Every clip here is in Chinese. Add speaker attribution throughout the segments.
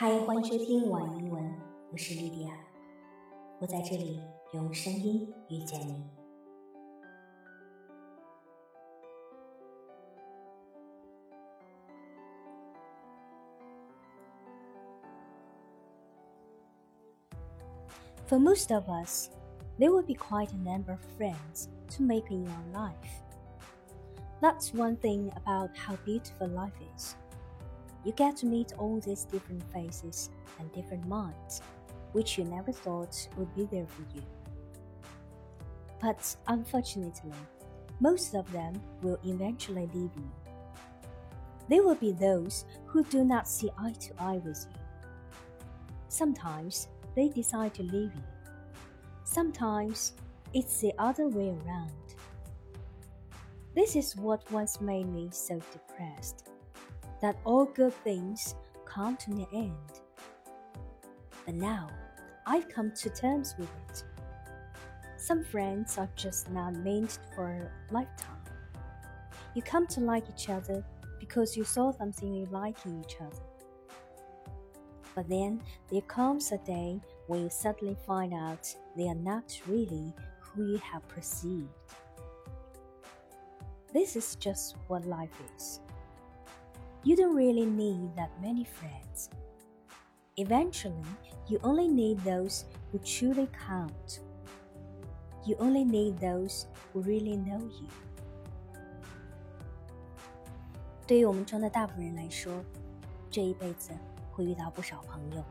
Speaker 1: 嗨，欢迎收听晚英文，我是莉迪亚，我在这里用声音遇见你。For most of us, there will be quite a number of friends to make in your life. That's one thing about how beautiful life is. You get to meet all these different faces and different minds, which you never thought would be there for you. But unfortunately, most of them will eventually leave you. There will be those who do not see eye to eye with you. Sometimes they decide to leave you. Sometimes it's the other way around. This is what once made me so depressed that all good things come to an end. But now I've come to terms with it. Some friends are just not meant for a lifetime. You come to like each other because you saw something you like in each other. But then there comes a day when you suddenly find out they are not really who you have perceived. This is just what life is. You don't really need that many friends. Eventually, you only need those who truly count. You only need those who really know you. 对于我们中的大部分人来说，这一辈子会遇到不少朋友，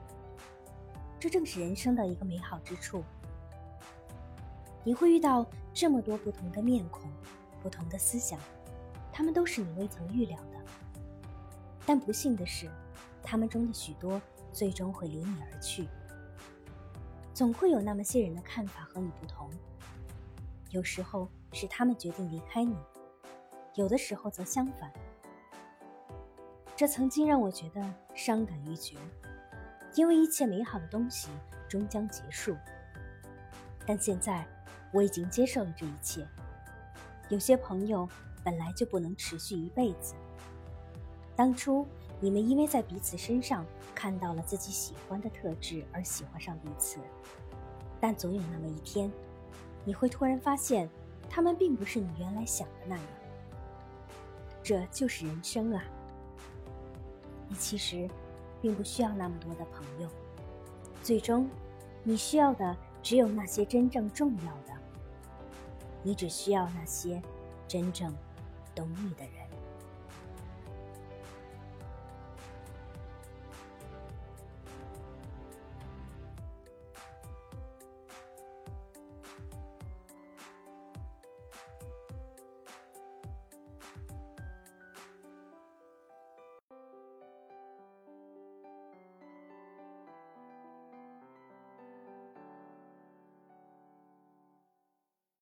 Speaker 1: 这正是人生的一个美好之处。你会遇到这么多不同的面孔，不同的思想，他们都是你未曾预料的。但不幸的是，他们中的许多最终会离你而去。总会有那么些人的看法和你不同，有时候是他们决定离开你，有的时候则相反。这曾经让我觉得伤感欲绝，因为一切美好的东西终将结束。但现在我已经接受了这一切。有些朋友本来就不能持续一辈子。当初你们因为在彼此身上看到了自己喜欢的特质而喜欢上彼此，但总有那么一天，你会突然发现，他们并不是你原来想的那样。这就是人生啊！你其实并不需要那么多的朋友，最终，你需要的只有那些真正重要的。你只需要那些真正懂你的人。